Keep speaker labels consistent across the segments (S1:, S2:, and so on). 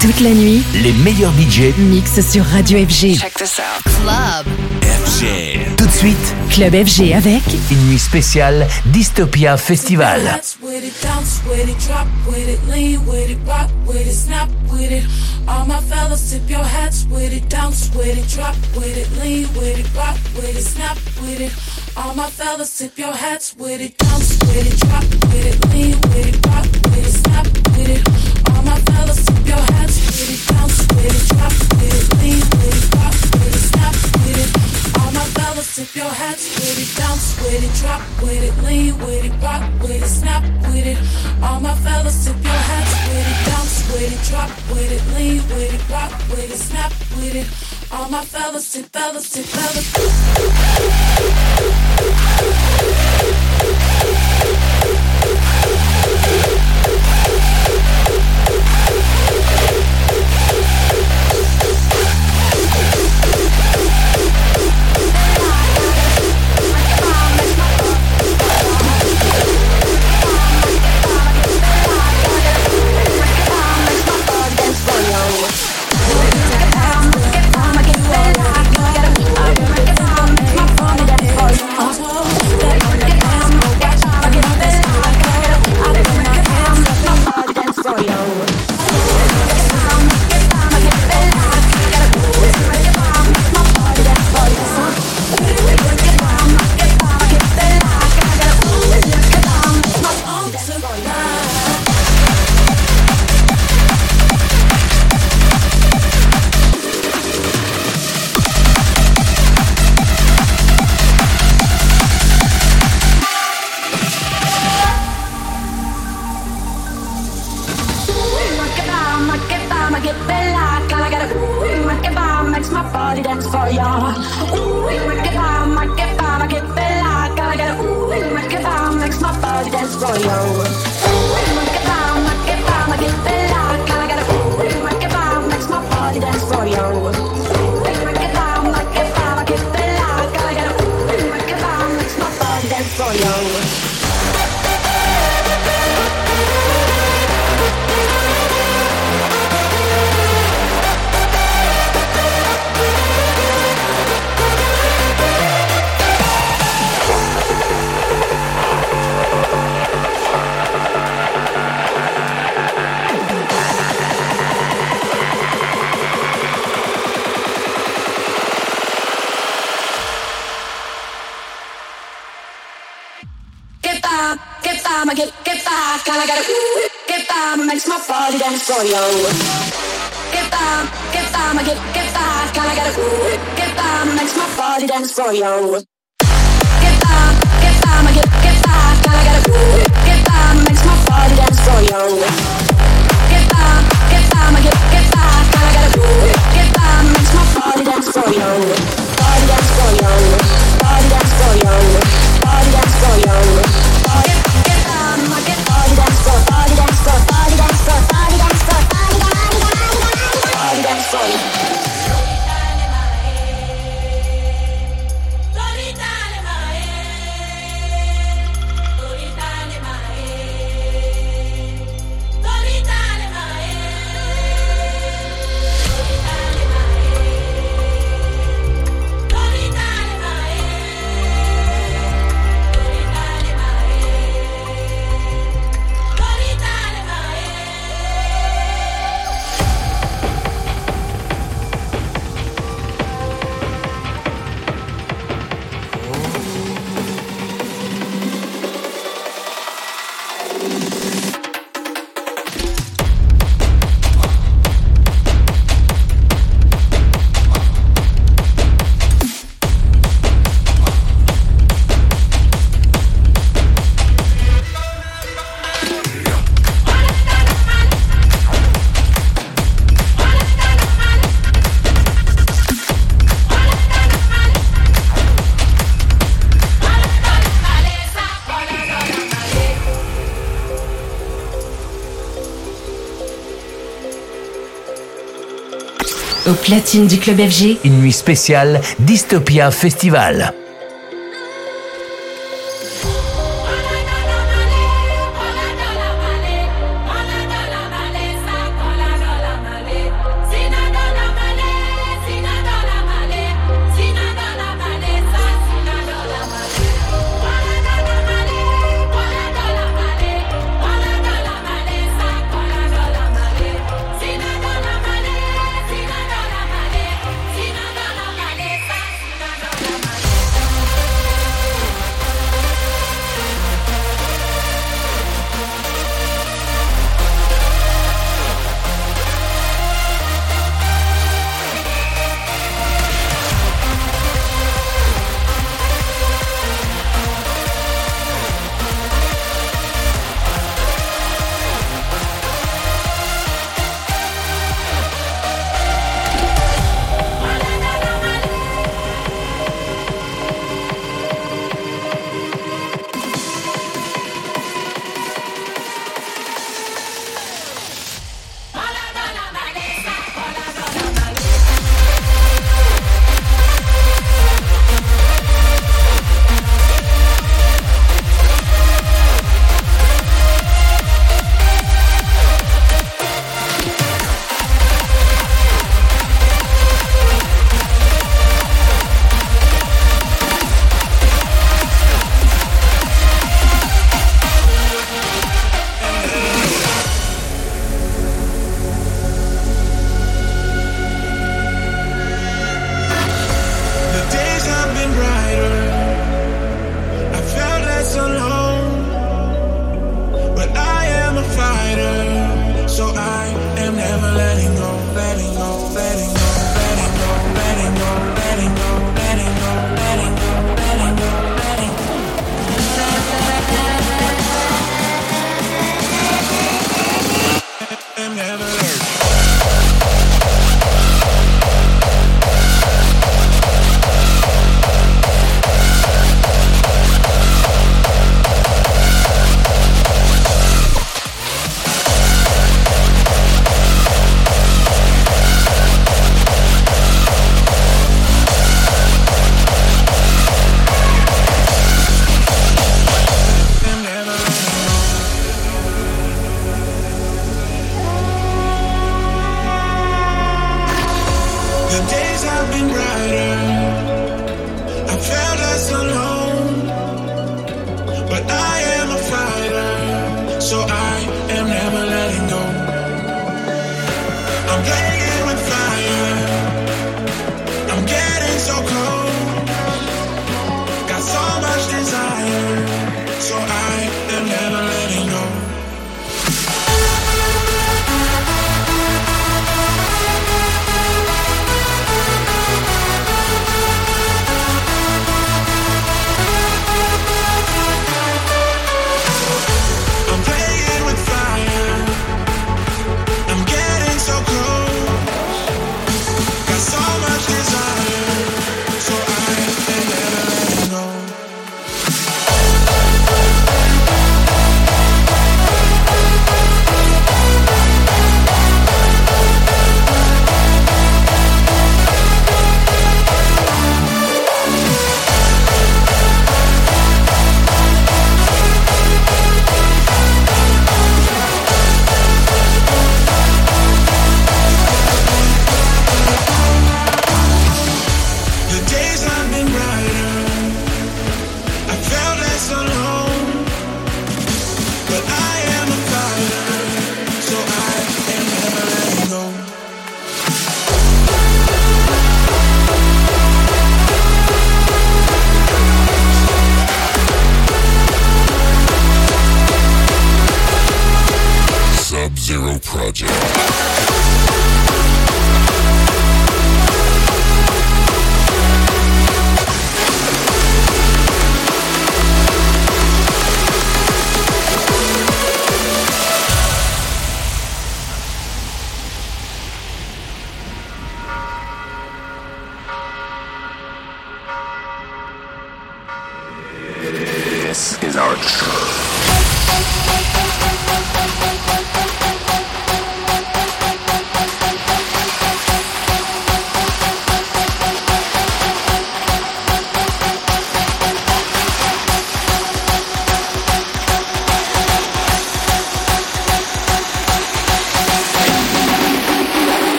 S1: Toute la nuit,
S2: les meilleurs DJ
S1: mixent sur Radio FG.
S3: Check this out. Club
S2: FG. Tout de suite,
S1: Club FG avec
S2: une nuit spéciale Dystopia Festival.
S4: All my fellas, tip your hats with it, dance with it, drop with it, lean with it, rock with it, snap with it. All my fellas, tip your hats with it, dance with it, drop with it, lean with it, rock with it, snap with it. All my fellas, tip your hats with it, bounce with it, drop with it, lean with it, rock with it, snap with it. All my fellas, tip your hats with it, bounce with it, drop with it, lean with it, rock with it, snap with it. All my fellas, tip your hats with it, bounce with it, drop with it, lean with it, rock with it, snap with it. All my fellas, tip fellas, tip fellas.
S1: Radio. Platine du club FG,
S2: Une nuit spéciale Dystopia Festival.
S3: shining brighter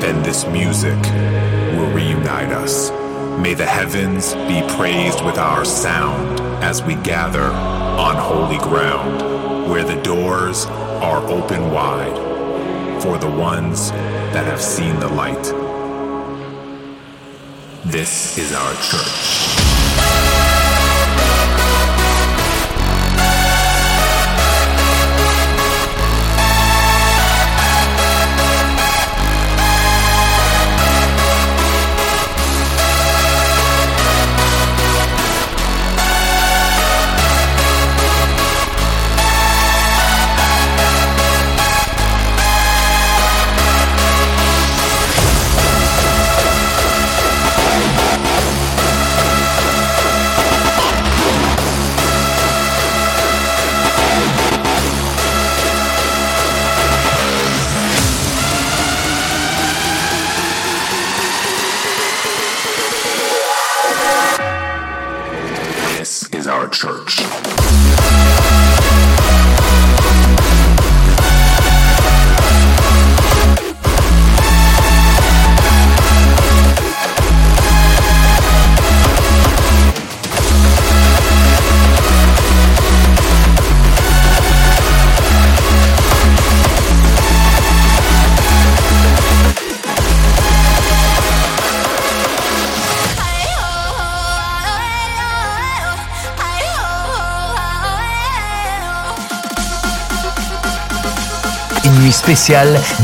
S3: then this music will reunite us. May the heavens be praised with our sound as we gather on holy ground, where the doors are open wide for the ones that have seen the light. This is our church.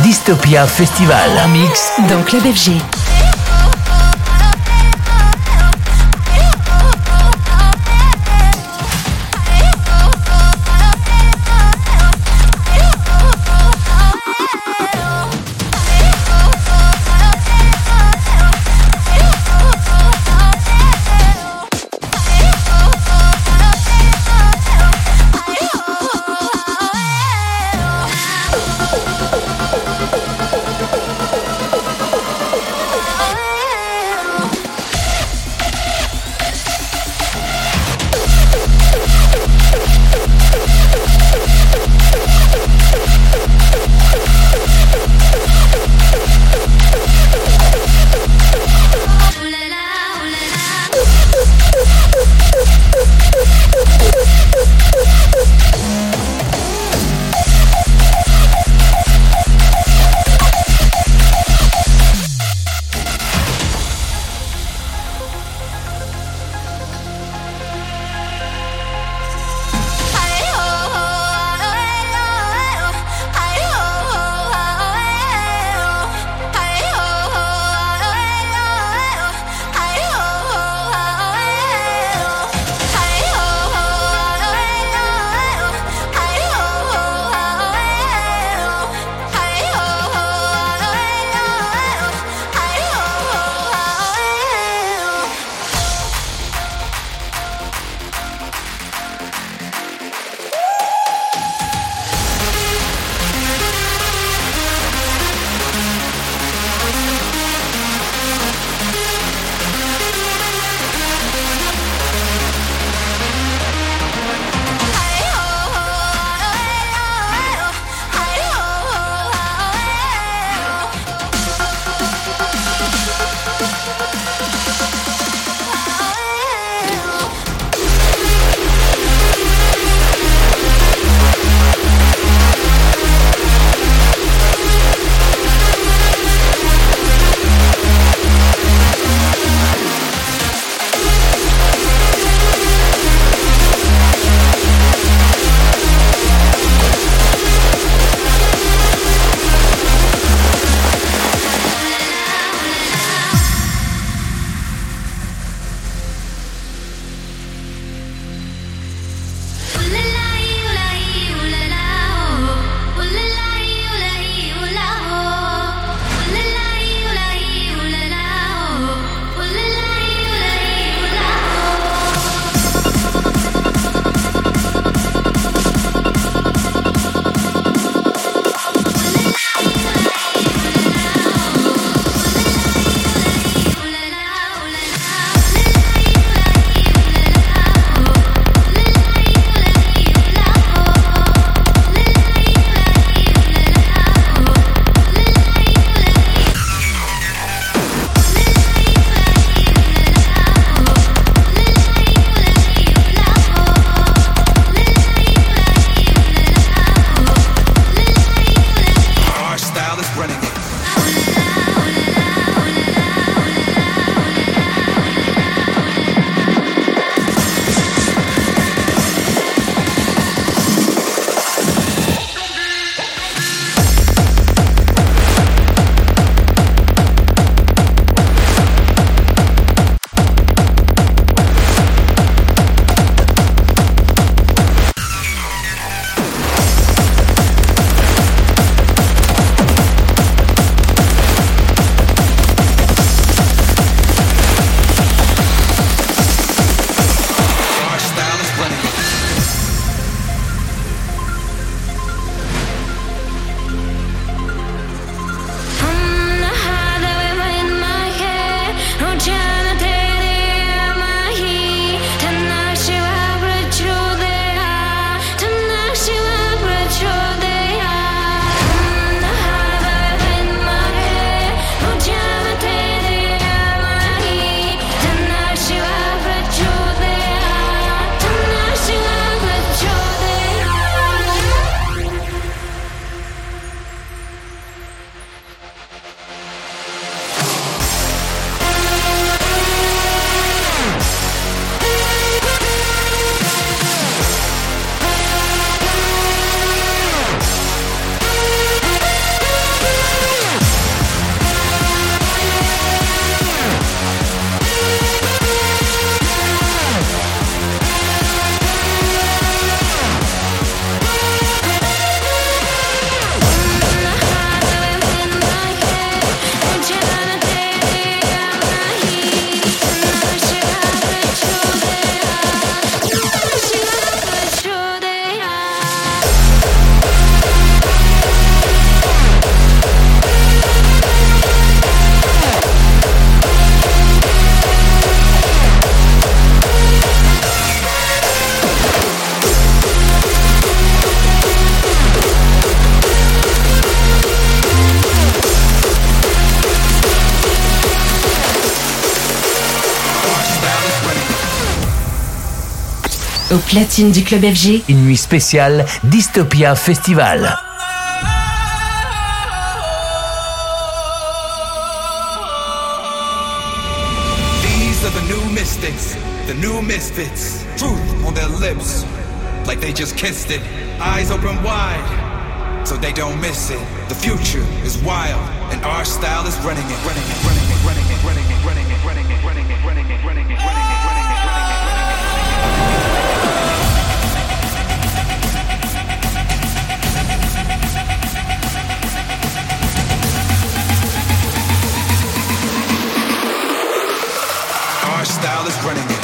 S2: Dystopia Festival.
S1: En mix dans Club FG. Au platine du Club FG.
S2: Une nuit spéciale Dystopia Festival.
S5: These are the new mystics, the new misfits. Truth on their lips, like they just kissed it. Eyes open wide, so they don't miss it. The future is wild, and our style is running it, running it, running it, running it, running it, running it, running it, running it, running it, running it. crowd running.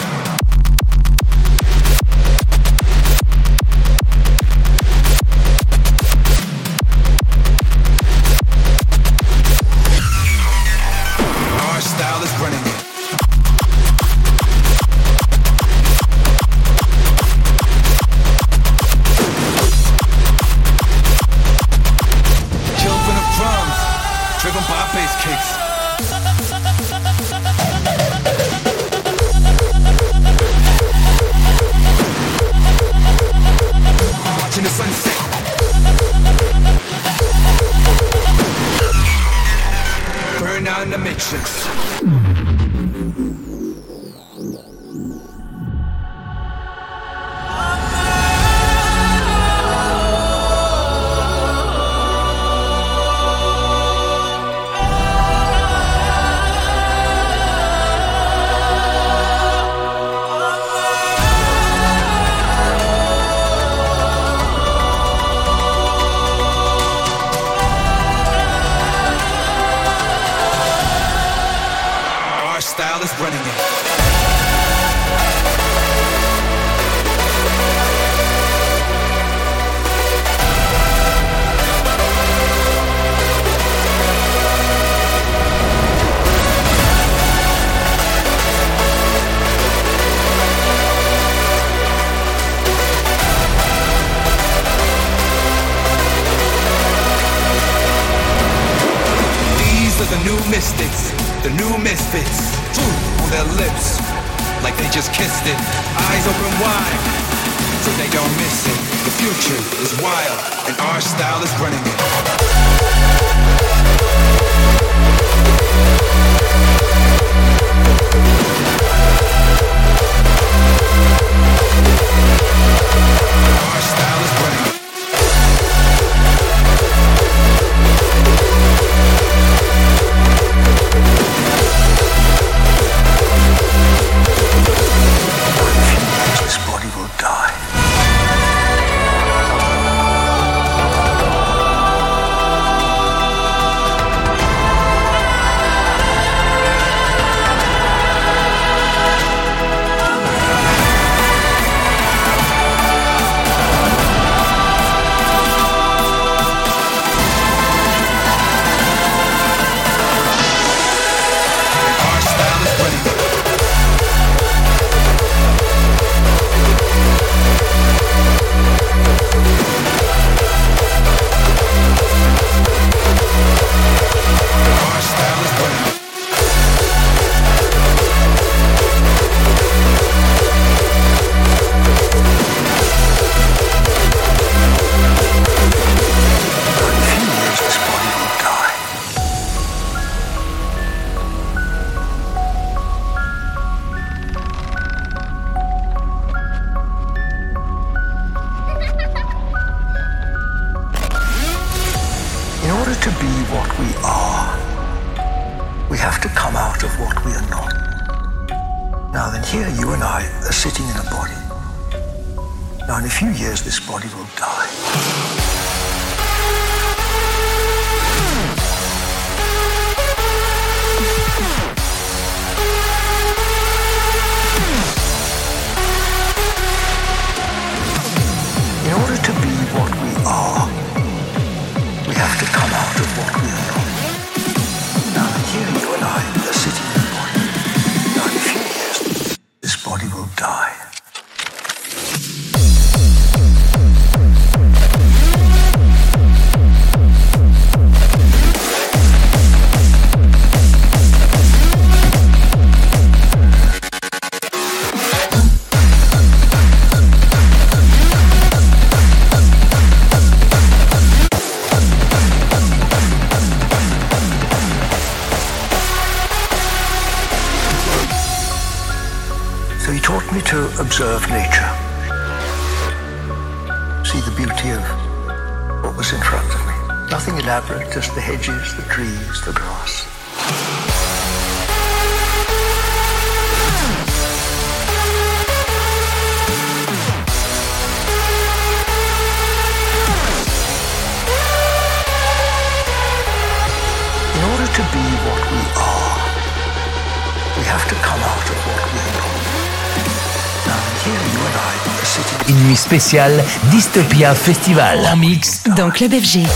S6: Une nuit spéciale Dystopia Festival. En mix
S7: dans Club FG.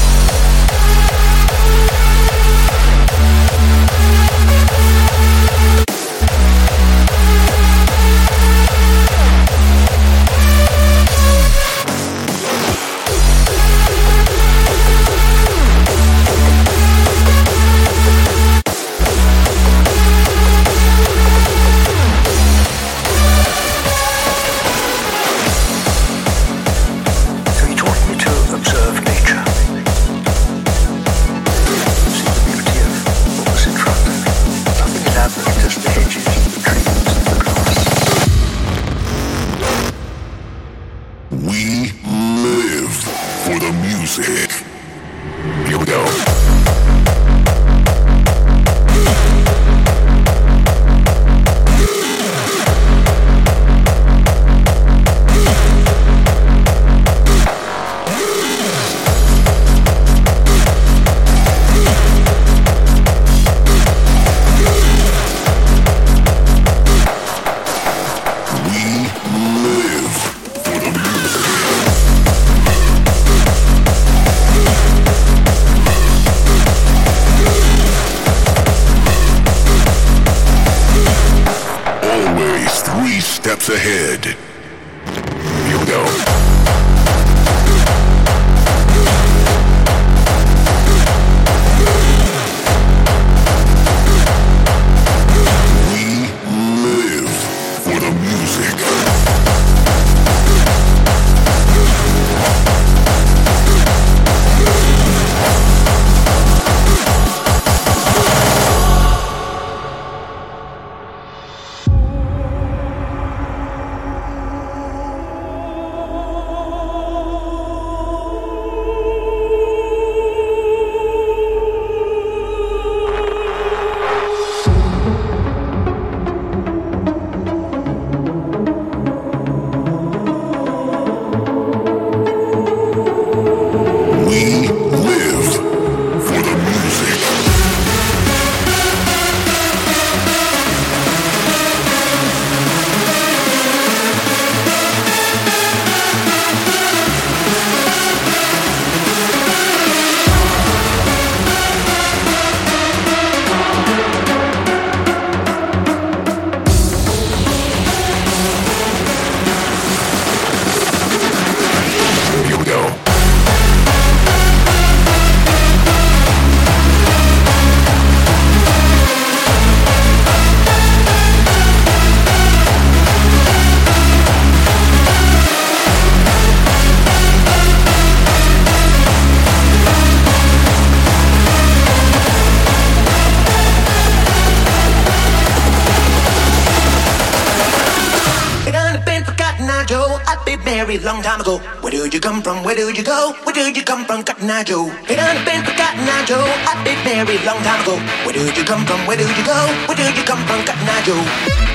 S8: Where do you go? Where do you come from, Cotton Eye Joe? It done been forgotten, Cotton Joe. I did very long time ago. Where do you come from? Where do you go? Where do you come from, Cotton Eye Joe?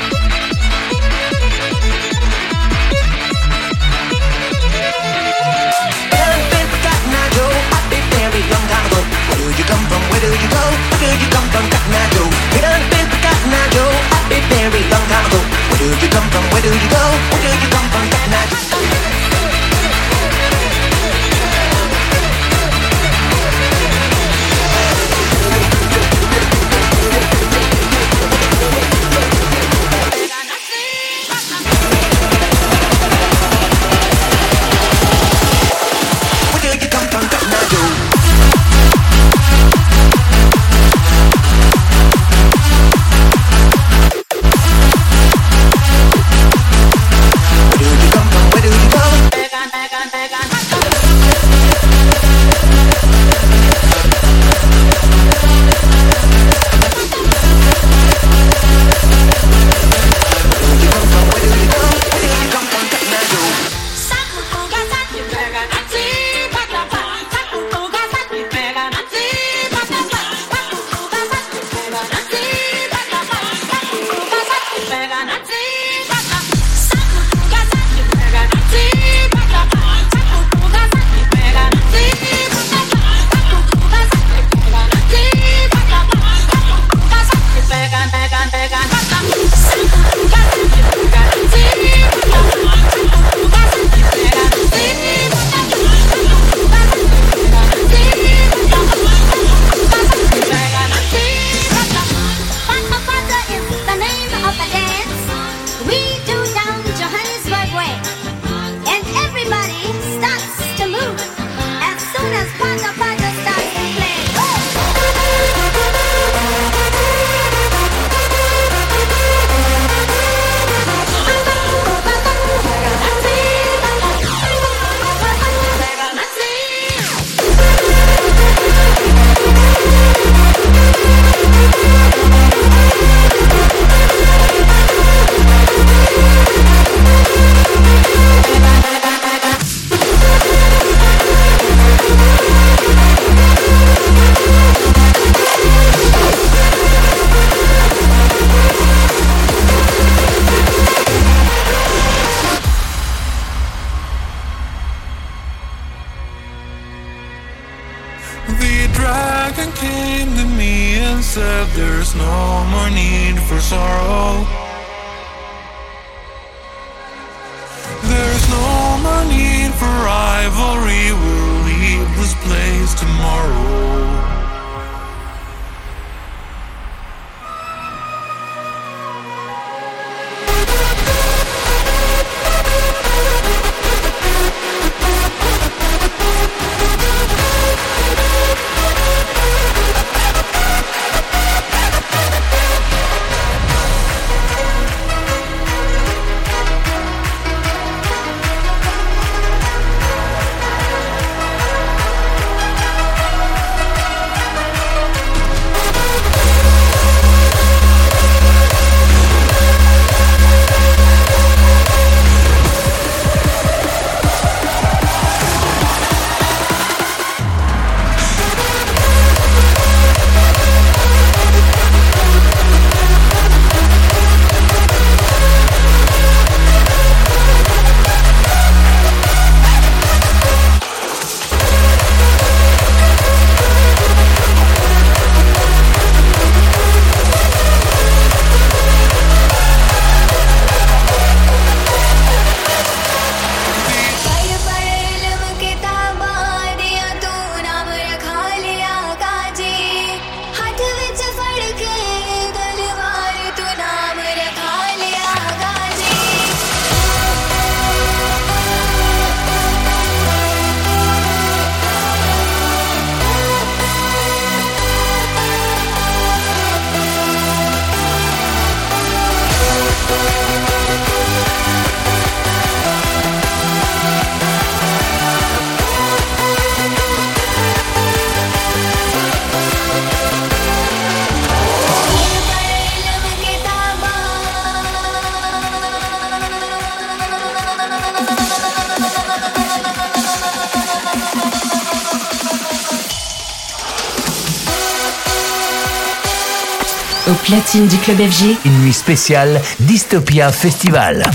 S1: Platine du club FG,
S2: une nuit spéciale Dystopia Festival.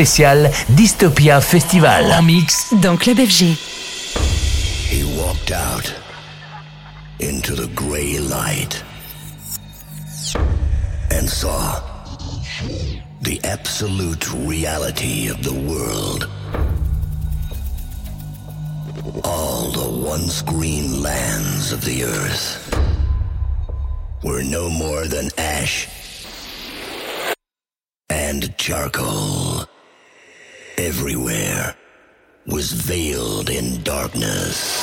S6: Spécial Dystopia Festival.
S1: En mix dans Club FG.
S9: He walked out into the gray light and saw the absolute reality of the world. All the once green lands of the earth were no more than ash and charcoal. Everywhere was veiled in darkness.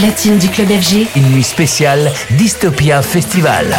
S6: platine du club FG.
S1: Une nuit spéciale Dystopia Festival.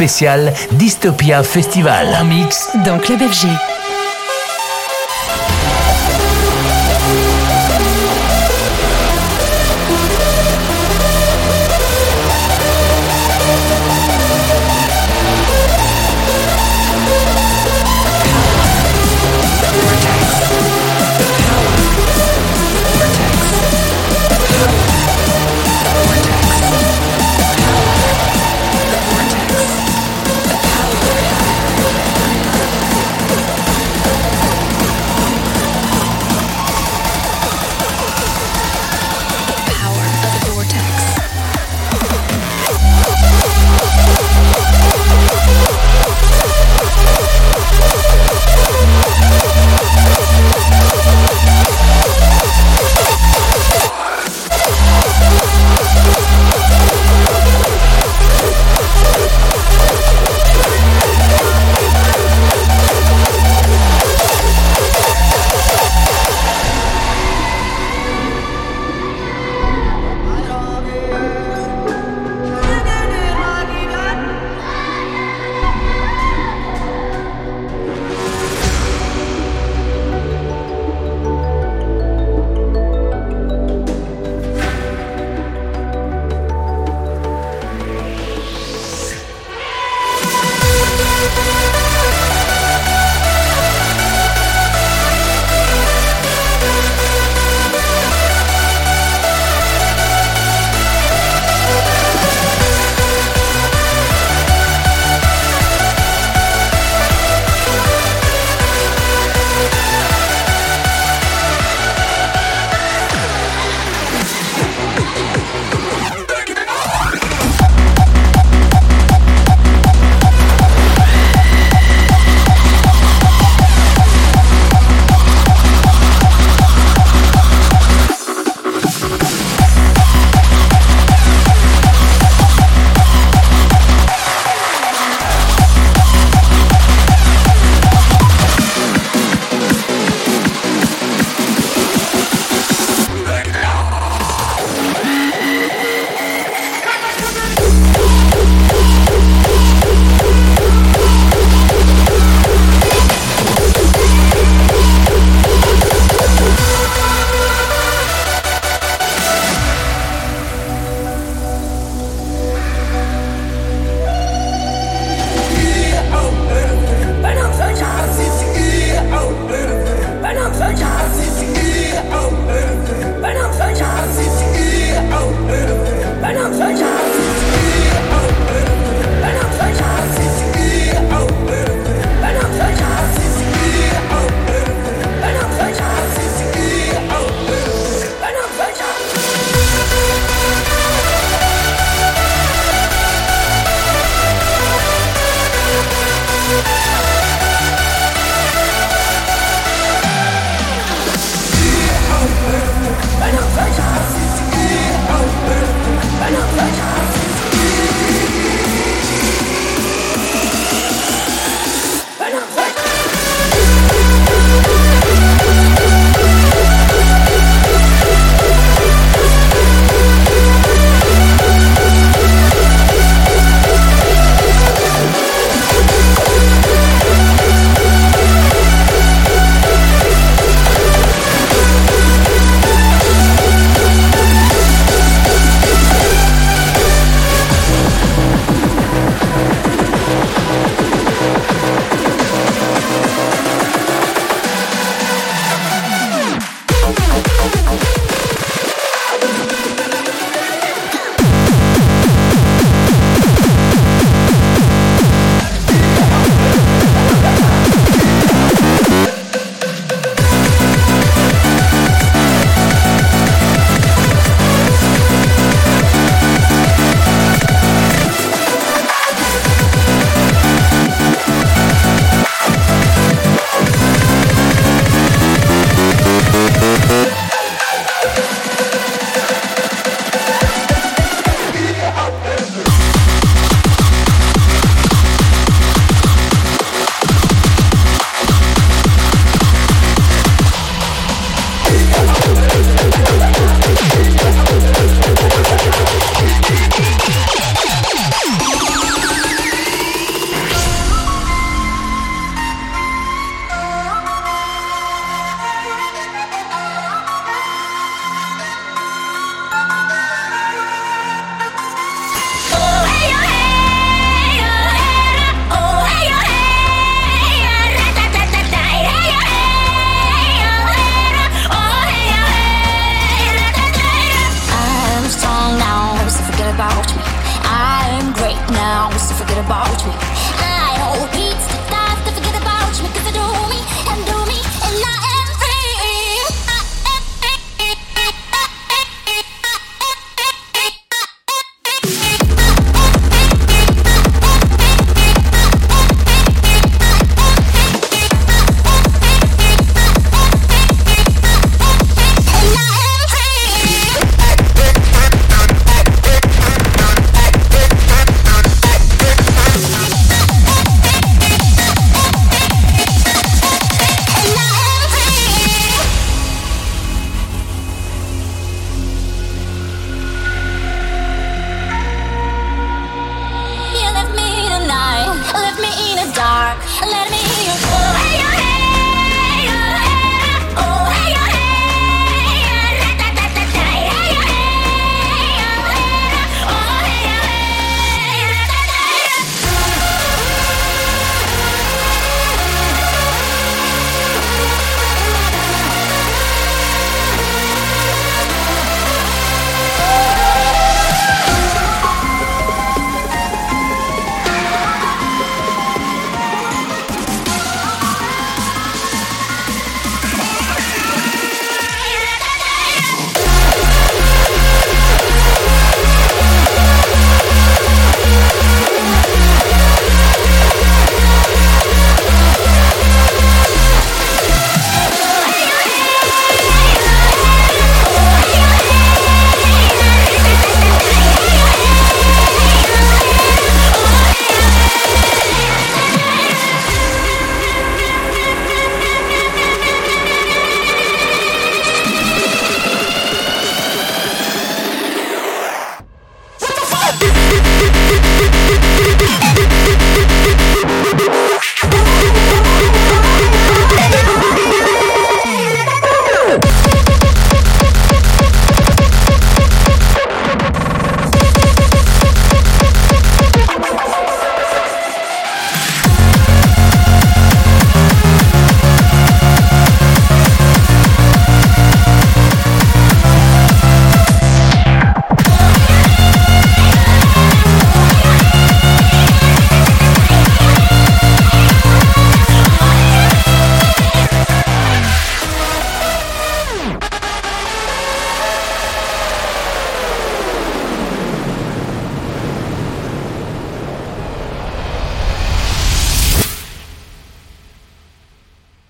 S6: spécial Dystopia Festival.
S1: Un mix dans Club FG.